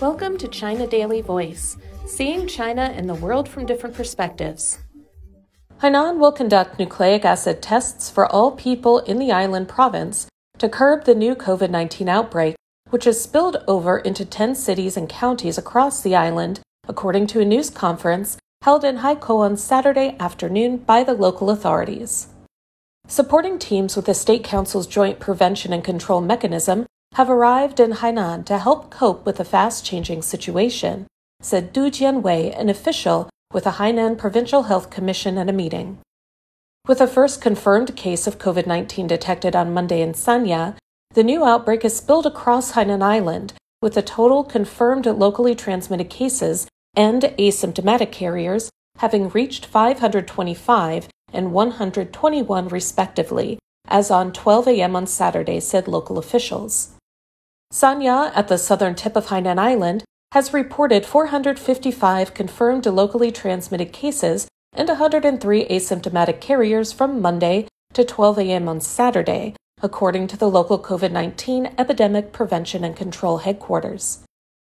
Welcome to China Daily Voice, seeing China and the world from different perspectives. Hainan will conduct nucleic acid tests for all people in the island province to curb the new COVID 19 outbreak, which has spilled over into 10 cities and counties across the island, according to a news conference held in Haikou on Saturday afternoon by the local authorities. Supporting teams with the State Council's Joint Prevention and Control Mechanism have arrived in Hainan to help cope with the fast changing situation, said Du Jianwei, an official with the Hainan Provincial Health Commission at a meeting. With the first confirmed case of COVID 19 detected on Monday in Sanya, the new outbreak has spilled across Hainan Island, with the total confirmed locally transmitted cases and asymptomatic carriers having reached 525 and 121 respectively, as on 12 a.m. on Saturday, said local officials. Sanya, at the southern tip of Hainan Island, has reported 455 confirmed locally transmitted cases and 103 asymptomatic carriers from Monday to 12 a.m. on Saturday, according to the local COVID 19 Epidemic Prevention and Control headquarters.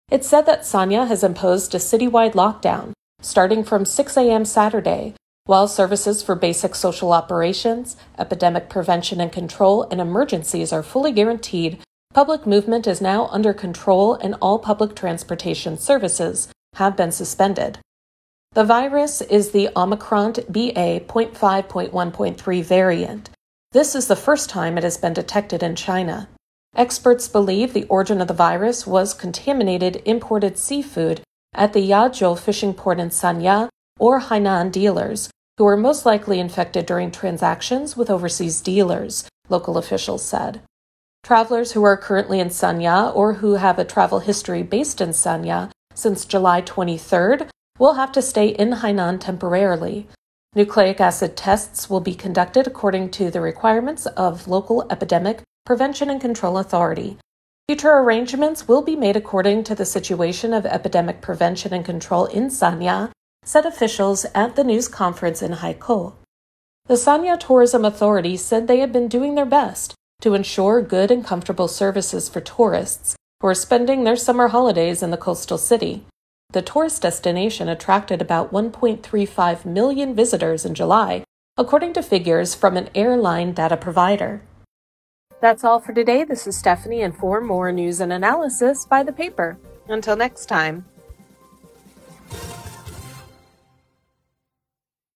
It said that Sanya has imposed a citywide lockdown starting from 6 a.m. Saturday, while services for basic social operations, epidemic prevention and control, and emergencies are fully guaranteed Public movement is now under control and all public transportation services have been suspended. The virus is the Omicron BA.5.1.3 variant. This is the first time it has been detected in China. Experts believe the origin of the virus was contaminated imported seafood at the Yazhou fishing port in Sanya or Hainan dealers, who were most likely infected during transactions with overseas dealers, local officials said. Travelers who are currently in Sanya or who have a travel history based in Sanya since July 23rd will have to stay in Hainan temporarily. Nucleic acid tests will be conducted according to the requirements of local epidemic prevention and control authority. Future arrangements will be made according to the situation of epidemic prevention and control in Sanya, said officials at the news conference in Haikou. The Sanya Tourism Authority said they had been doing their best to ensure good and comfortable services for tourists who are spending their summer holidays in the coastal city. The tourist destination attracted about 1.35 million visitors in July, according to figures from an airline data provider. That's all for today. This is Stephanie, and for more news and analysis, buy the paper. Until next time.